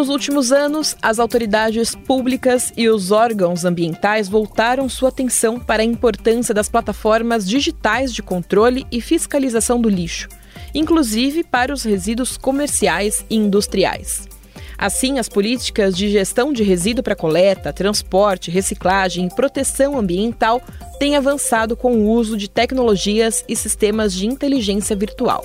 Nos últimos anos, as autoridades públicas e os órgãos ambientais voltaram sua atenção para a importância das plataformas digitais de controle e fiscalização do lixo, inclusive para os resíduos comerciais e industriais. Assim, as políticas de gestão de resíduo para coleta, transporte, reciclagem e proteção ambiental têm avançado com o uso de tecnologias e sistemas de inteligência virtual.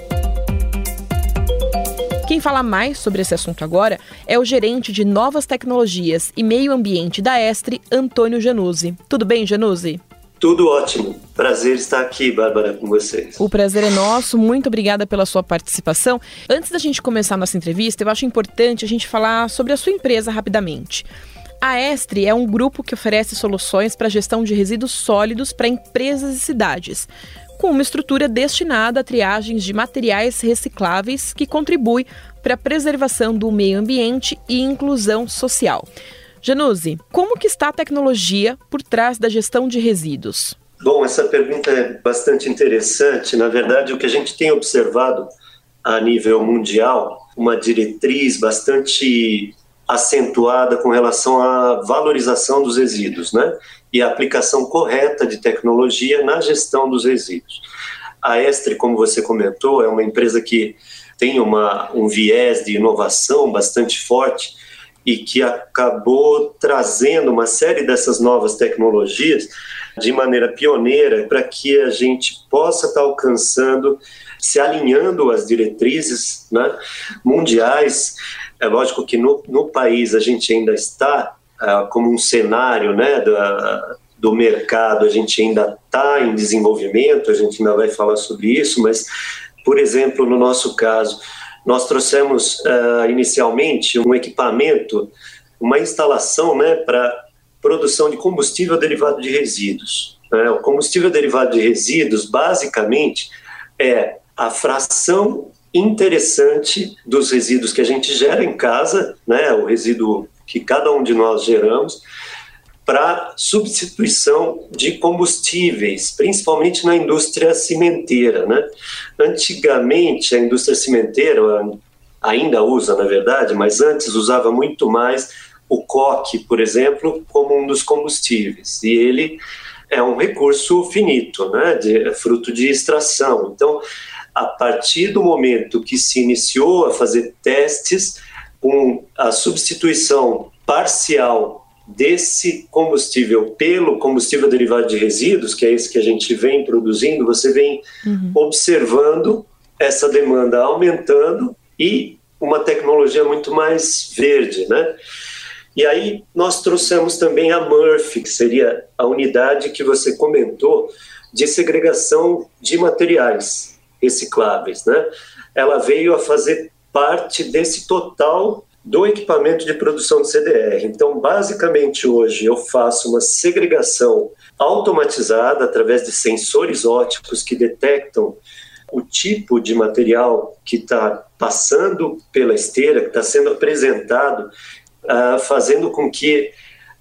Quem fala mais sobre esse assunto agora é o gerente de novas tecnologias e meio ambiente da Estre, Antônio Januzzi. Tudo bem, Januzzi? Tudo ótimo. Prazer estar aqui, Bárbara, com vocês. O prazer é nosso. Muito obrigada pela sua participação. Antes da gente começar nossa entrevista, eu acho importante a gente falar sobre a sua empresa rapidamente. A Estre é um grupo que oferece soluções para a gestão de resíduos sólidos para empresas e cidades, com uma estrutura destinada a triagens de materiais recicláveis que contribui para a preservação do meio ambiente e inclusão social. Januse, como que está a tecnologia por trás da gestão de resíduos? Bom, essa pergunta é bastante interessante. Na verdade, o que a gente tem observado a nível mundial, uma diretriz bastante acentuada com relação à valorização dos resíduos, né? E a aplicação correta de tecnologia na gestão dos resíduos. A Estre, como você comentou, é uma empresa que tem uma, um viés de inovação bastante forte e que acabou trazendo uma série dessas novas tecnologias de maneira pioneira para que a gente possa estar alcançando, se alinhando às diretrizes né, mundiais. É lógico que no, no país a gente ainda está uh, como um cenário né, do mercado, a gente ainda está em desenvolvimento, a gente ainda vai falar sobre isso, mas, por exemplo, no nosso caso, nós trouxemos uh, inicialmente um equipamento, uma instalação né, para produção de combustível derivado de resíduos. Né? O combustível derivado de resíduos, basicamente, é a fração interessante dos resíduos que a gente gera em casa, né, o resíduo que cada um de nós geramos, para substituição de combustíveis, principalmente na indústria cimenteira. Né? Antigamente, a indústria cimenteira ainda usa, na verdade, mas antes usava muito mais o coque, por exemplo, como um dos combustíveis. E ele é um recurso finito, né, de, é fruto de extração. Então, a partir do momento que se iniciou a fazer testes com a substituição parcial desse combustível pelo combustível derivado de resíduos, que é esse que a gente vem produzindo, você vem uhum. observando essa demanda aumentando e uma tecnologia muito mais verde, né? E aí nós trouxemos também a Murphy, que seria a unidade que você comentou de segregação de materiais recicláveis, né? Ela veio a fazer parte desse total do equipamento de produção de CDR. Então, basicamente, hoje eu faço uma segregação automatizada através de sensores óticos que detectam o tipo de material que está passando pela esteira, que está sendo apresentado, uh, fazendo com que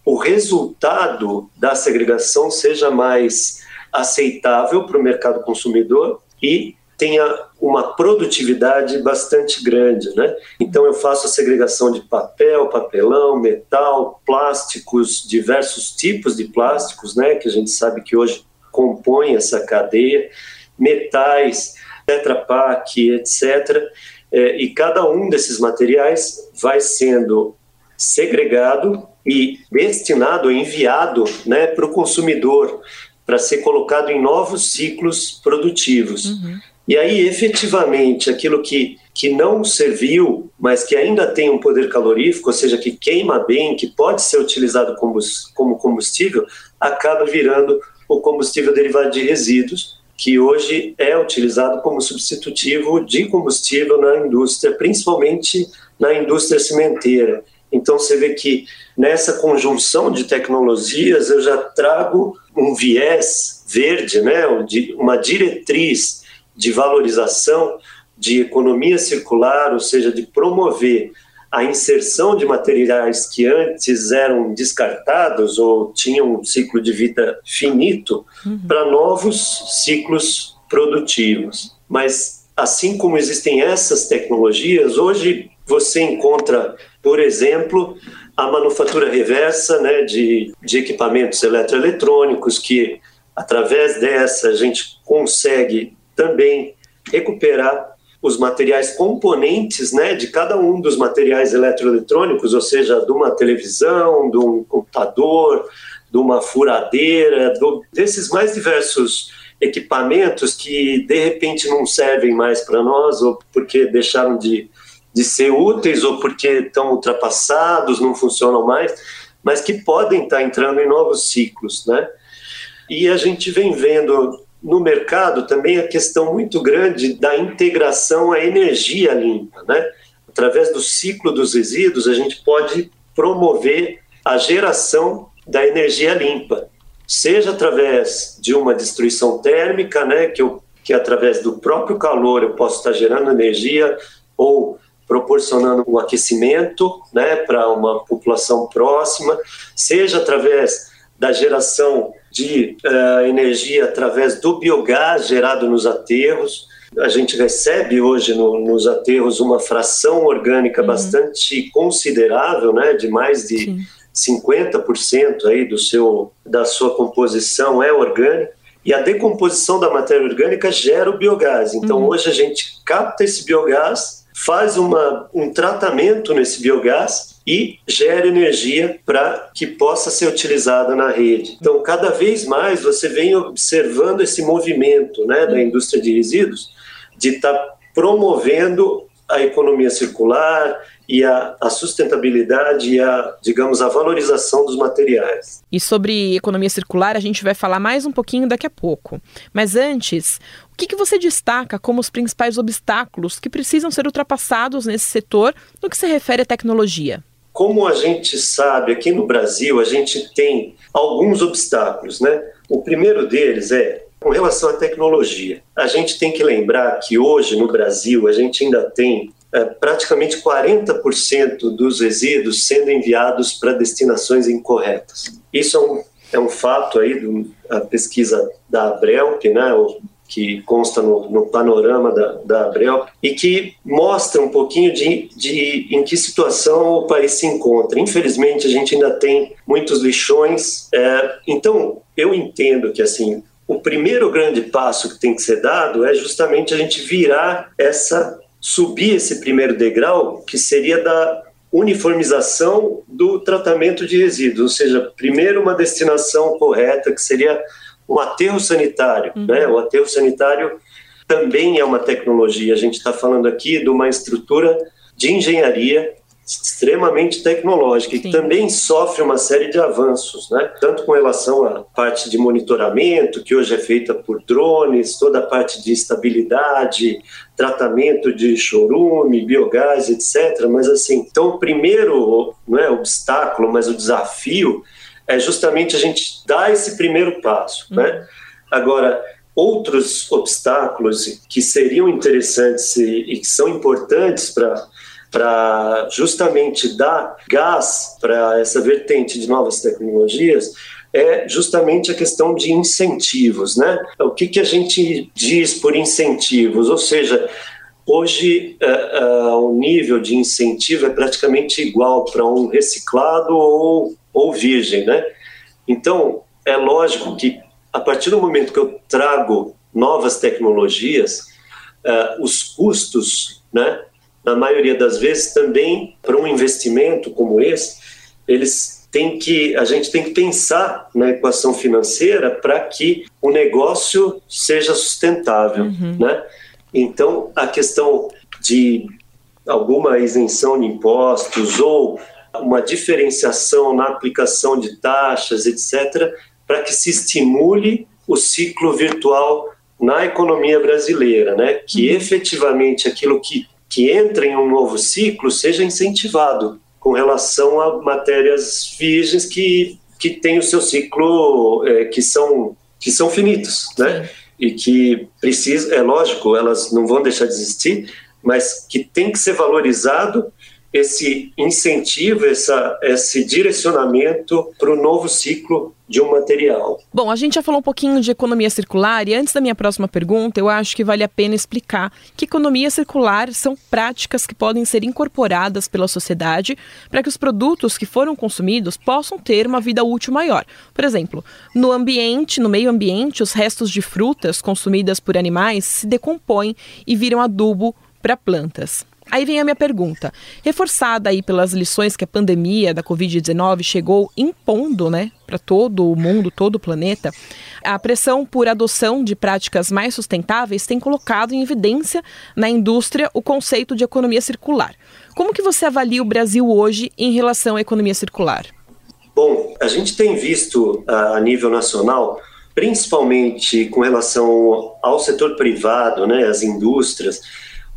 o resultado da segregação seja mais aceitável para o mercado consumidor e tenha uma produtividade bastante grande, né? Então eu faço a segregação de papel, papelão, metal, plásticos, diversos tipos de plásticos, né? Que a gente sabe que hoje compõem essa cadeia, metais, Tetra Pak, etc. É, e cada um desses materiais vai sendo segregado e destinado, enviado, né, para o consumidor para ser colocado em novos ciclos produtivos. Uhum. E aí, efetivamente, aquilo que, que não serviu, mas que ainda tem um poder calorífico, ou seja, que queima bem, que pode ser utilizado como, como combustível, acaba virando o combustível derivado de resíduos, que hoje é utilizado como substitutivo de combustível na indústria, principalmente na indústria cimenteira. Então você vê que nessa conjunção de tecnologias eu já trago um viés verde, né, uma diretriz de valorização, de economia circular, ou seja, de promover a inserção de materiais que antes eram descartados ou tinham um ciclo de vida finito uhum. para novos ciclos produtivos. Mas assim como existem essas tecnologias, hoje você encontra, por exemplo, a manufatura reversa né, de, de equipamentos eletroeletrônicos, que através dessa a gente consegue também recuperar os materiais componentes né, de cada um dos materiais eletroeletrônicos, ou seja, de uma televisão, de um computador, de uma furadeira, do, desses mais diversos equipamentos que de repente não servem mais para nós, ou porque deixaram de, de ser úteis, ou porque estão ultrapassados, não funcionam mais, mas que podem estar entrando em novos ciclos. Né? E a gente vem vendo no mercado também a questão muito grande da integração à energia limpa, né? Através do ciclo dos resíduos, a gente pode promover a geração da energia limpa, seja através de uma destruição térmica, né, que, eu, que através do próprio calor eu posso estar gerando energia ou proporcionando um aquecimento né, para uma população próxima, seja através da geração de uh, energia através do biogás gerado nos aterros. A gente recebe hoje no, nos aterros uma fração orgânica uhum. bastante considerável, né, de mais de Sim. 50% aí do seu, da sua composição é orgânica. E a decomposição da matéria orgânica gera o biogás. Então, uhum. hoje a gente capta esse biogás, faz uma, um tratamento nesse biogás e gera energia para que possa ser utilizada na rede. Então, cada vez mais você vem observando esse movimento né, da indústria de resíduos de estar tá promovendo a economia circular e a, a, sustentabilidade e a, digamos, a valorização dos materiais. E sobre economia circular a gente vai falar mais um pouquinho daqui a pouco. Mas antes, o que, que você destaca como os principais obstáculos que precisam ser ultrapassados nesse setor no que se refere à tecnologia? Como a gente sabe, aqui no Brasil, a gente tem alguns obstáculos, né? O primeiro deles é com relação à tecnologia. A gente tem que lembrar que hoje no Brasil a gente ainda tem é, praticamente 40% dos resíduos sendo enviados para destinações incorretas. Isso é um, é um fato aí da pesquisa da Abrelp, né, que consta no, no panorama da, da, e que mostra um pouquinho de, de em que situação o país se encontra. Infelizmente, a gente ainda tem muitos lixões. É, então, eu entendo que assim o primeiro grande passo que tem que ser dado é justamente a gente virar essa subir esse primeiro degrau que seria da uniformização do tratamento de resíduos, ou seja, primeiro uma destinação correta que seria o aterro sanitário, uhum. né? O aterro sanitário também é uma tecnologia. A gente está falando aqui de uma estrutura de engenharia extremamente tecnológica e que também sofre uma série de avanços, né? Tanto com relação à parte de monitoramento, que hoje é feita por drones, toda a parte de estabilidade, tratamento de chorume, biogás, etc. Mas assim, então o primeiro, não é obstáculo, mas o desafio é justamente a gente dar esse primeiro passo, uhum. né? Agora, outros obstáculos que seriam interessantes e, e que são importantes para para justamente dar gás para essa vertente de novas tecnologias é justamente a questão de incentivos, né? O que, que a gente diz por incentivos? Ou seja, hoje uh, uh, o nível de incentivo é praticamente igual para um reciclado ou ou virgem, né? Então, é lógico que a partir do momento que eu trago novas tecnologias, uh, os custos, né, na maioria das vezes também para um investimento como esse, eles têm que a gente tem que pensar na equação financeira para que o negócio seja sustentável, uhum. né? Então, a questão de alguma isenção de impostos ou uma diferenciação na aplicação de taxas, etc., para que se estimule o ciclo virtual na economia brasileira, né? que uhum. efetivamente aquilo que, que entra em um novo ciclo seja incentivado com relação a matérias virgens que, que têm o seu ciclo, é, que, são, que são finitos, né? e que precisa, é lógico, elas não vão deixar de existir, mas que tem que ser valorizado esse incentivo, essa, esse direcionamento para o novo ciclo de um material. Bom, a gente já falou um pouquinho de economia circular e antes da minha próxima pergunta, eu acho que vale a pena explicar que economia circular são práticas que podem ser incorporadas pela sociedade para que os produtos que foram consumidos possam ter uma vida útil maior. Por exemplo, no ambiente, no meio ambiente, os restos de frutas consumidas por animais se decompõem e viram adubo para plantas. Aí vem a minha pergunta. Reforçada aí pelas lições que a pandemia da Covid-19 chegou impondo, né, para todo o mundo, todo o planeta, a pressão por adoção de práticas mais sustentáveis tem colocado em evidência na indústria o conceito de economia circular. Como que você avalia o Brasil hoje em relação à economia circular? Bom, a gente tem visto a nível nacional, principalmente com relação ao setor privado, né, as indústrias,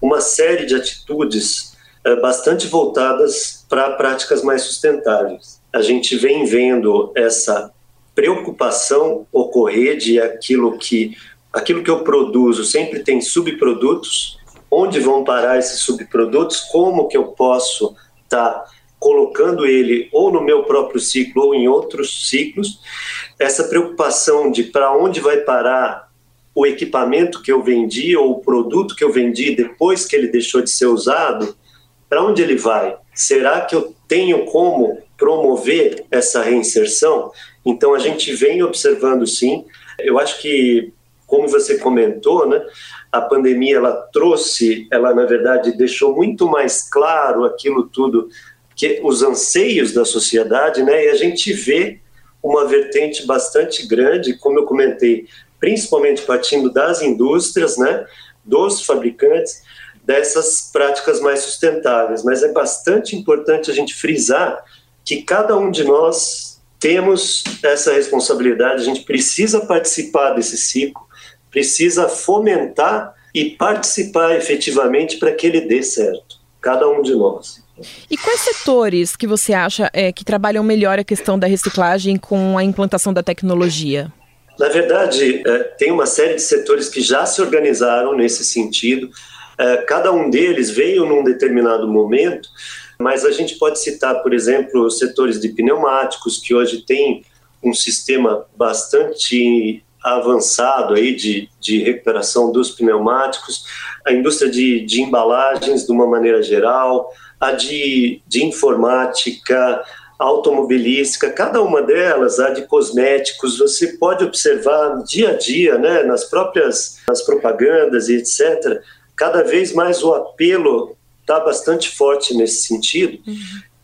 uma série de atitudes é, bastante voltadas para práticas mais sustentáveis. A gente vem vendo essa preocupação ocorrer de aquilo que aquilo que eu produzo sempre tem subprodutos, onde vão parar esses subprodutos, como que eu posso estar tá colocando ele ou no meu próprio ciclo ou em outros ciclos. Essa preocupação de para onde vai parar o equipamento que eu vendi ou o produto que eu vendi depois que ele deixou de ser usado, para onde ele vai? Será que eu tenho como promover essa reinserção? Então a gente vem observando sim. Eu acho que, como você comentou, né, a pandemia ela trouxe, ela na verdade deixou muito mais claro aquilo tudo que os anseios da sociedade, né? E a gente vê uma vertente bastante grande, como eu comentei, principalmente partindo das indústrias, né, dos fabricantes, dessas práticas mais sustentáveis. Mas é bastante importante a gente frisar que cada um de nós temos essa responsabilidade, a gente precisa participar desse ciclo, precisa fomentar e participar efetivamente para que ele dê certo, cada um de nós. E quais setores que você acha é, que trabalham melhor a questão da reciclagem com a implantação da tecnologia? Na verdade, é, tem uma série de setores que já se organizaram nesse sentido. É, cada um deles veio num determinado momento, mas a gente pode citar, por exemplo, os setores de pneumáticos, que hoje tem um sistema bastante avançado aí de, de recuperação dos pneumáticos, a indústria de, de embalagens de uma maneira geral, a de, de informática, automobilística, cada uma delas, a de cosméticos, você pode observar dia a dia, né, nas próprias nas propagandas e etc. Cada vez mais o apelo está bastante forte nesse sentido, uhum.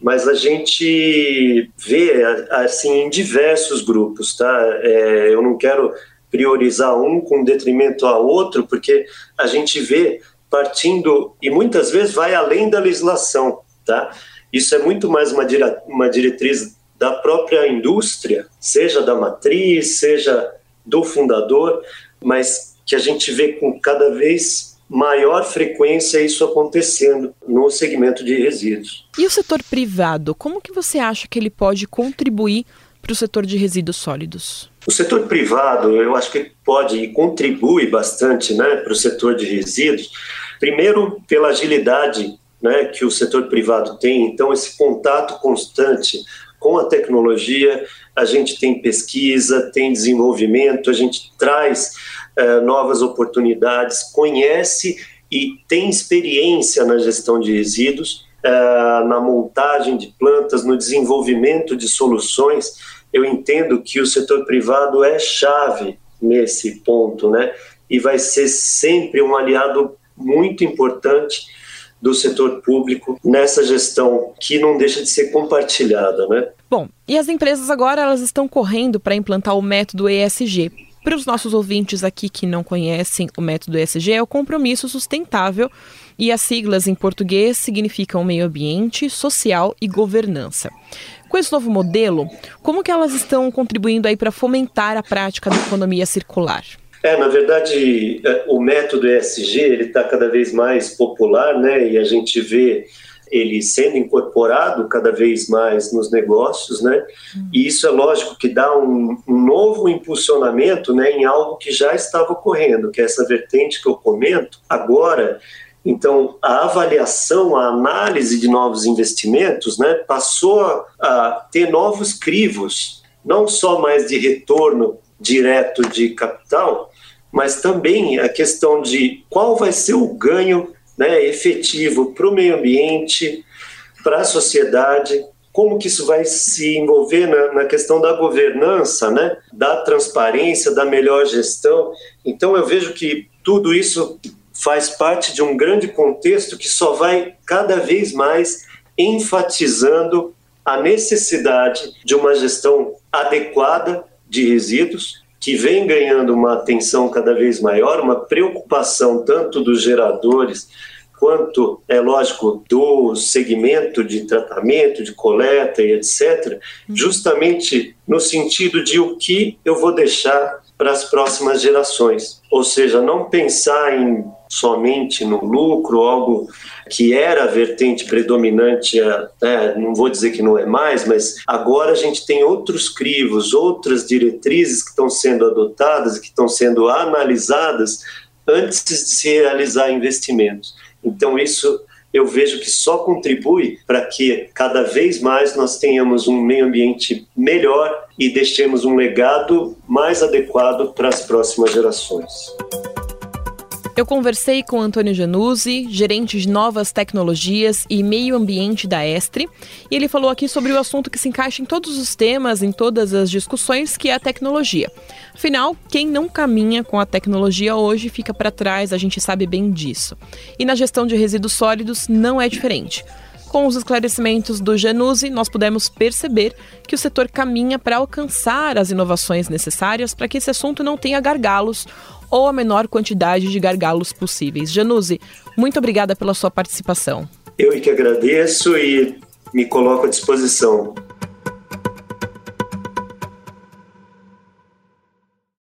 mas a gente vê assim em diversos grupos, tá? É, eu não quero priorizar um com detrimento a outro, porque a gente vê partindo e muitas vezes vai além da legislação, tá? Isso é muito mais uma, uma diretriz da própria indústria, seja da matriz, seja do fundador, mas que a gente vê com cada vez maior frequência isso acontecendo no segmento de resíduos. E o setor privado, como que você acha que ele pode contribuir para o setor de resíduos sólidos? O setor privado, eu acho que pode e contribui bastante né, para o setor de resíduos, primeiro pela agilidade né, que o setor privado tem. Então, esse contato constante com a tecnologia, a gente tem pesquisa, tem desenvolvimento, a gente traz uh, novas oportunidades, conhece e tem experiência na gestão de resíduos, uh, na montagem de plantas, no desenvolvimento de soluções. Eu entendo que o setor privado é chave nesse ponto, né? E vai ser sempre um aliado muito importante do setor público nessa gestão que não deixa de ser compartilhada, né? Bom, e as empresas agora elas estão correndo para implantar o método ESG. Para os nossos ouvintes aqui que não conhecem o método ESG, é o compromisso sustentável e as siglas em português significam meio ambiente, social e governança. Com esse novo modelo, como que elas estão contribuindo aí para fomentar a prática da economia circular? É, na verdade, é, o método ESG ele está cada vez mais popular, né? E a gente vê ele sendo incorporado cada vez mais nos negócios, né? E isso é lógico que dá um, um, novo impulsionamento, né, em algo que já estava ocorrendo, que é essa vertente que eu comento. Agora, Então, a avaliação, a análise de novos investimentos né, passou a ter novos crivos, não só mais de retorno direto de capital, mas também a questão de qual vai ser o ganho né, efetivo para o meio ambiente, para a sociedade, como que isso vai se envolver na, na, questão da governança, né, da transparência, da melhor gestão. Então eu vejo que tudo isso faz parte de um grande contexto que só vai cada vez mais enfatizando a necessidade de uma gestão adequada de resíduos, que vem ganhando uma atenção cada vez maior, uma preocupação tanto dos geradores quanto, é lógico, do segmento de tratamento, de coleta e etc., justamente no sentido de o que eu vou deixar para as próximas gerações. Ou seja, não pensar em somente no lucro, algo que era a vertente predominante, é, não vou dizer que não é mais, mas agora a gente tem outros crivos, outras diretrizes que estão sendo adotadas, que estão sendo analisadas antes de se realizar investimentos. Então, isso eu vejo que só contribui para que cada vez mais nós tenhamos um meio ambiente melhor e deixemos um legado mais adequado para as próximas gerações. Eu conversei com Antônio Januzzi, gerente de novas tecnologias e meio ambiente da Estre, e ele falou aqui sobre o assunto que se encaixa em todos os temas, em todas as discussões, que é a tecnologia. Afinal, quem não caminha com a tecnologia hoje fica para trás, a gente sabe bem disso. E na gestão de resíduos sólidos não é diferente. Com os esclarecimentos do Januzzi, nós pudemos perceber que o setor caminha para alcançar as inovações necessárias para que esse assunto não tenha gargalos ou a menor quantidade de gargalos possíveis. Januzzi, muito obrigada pela sua participação. Eu que agradeço e me coloco à disposição.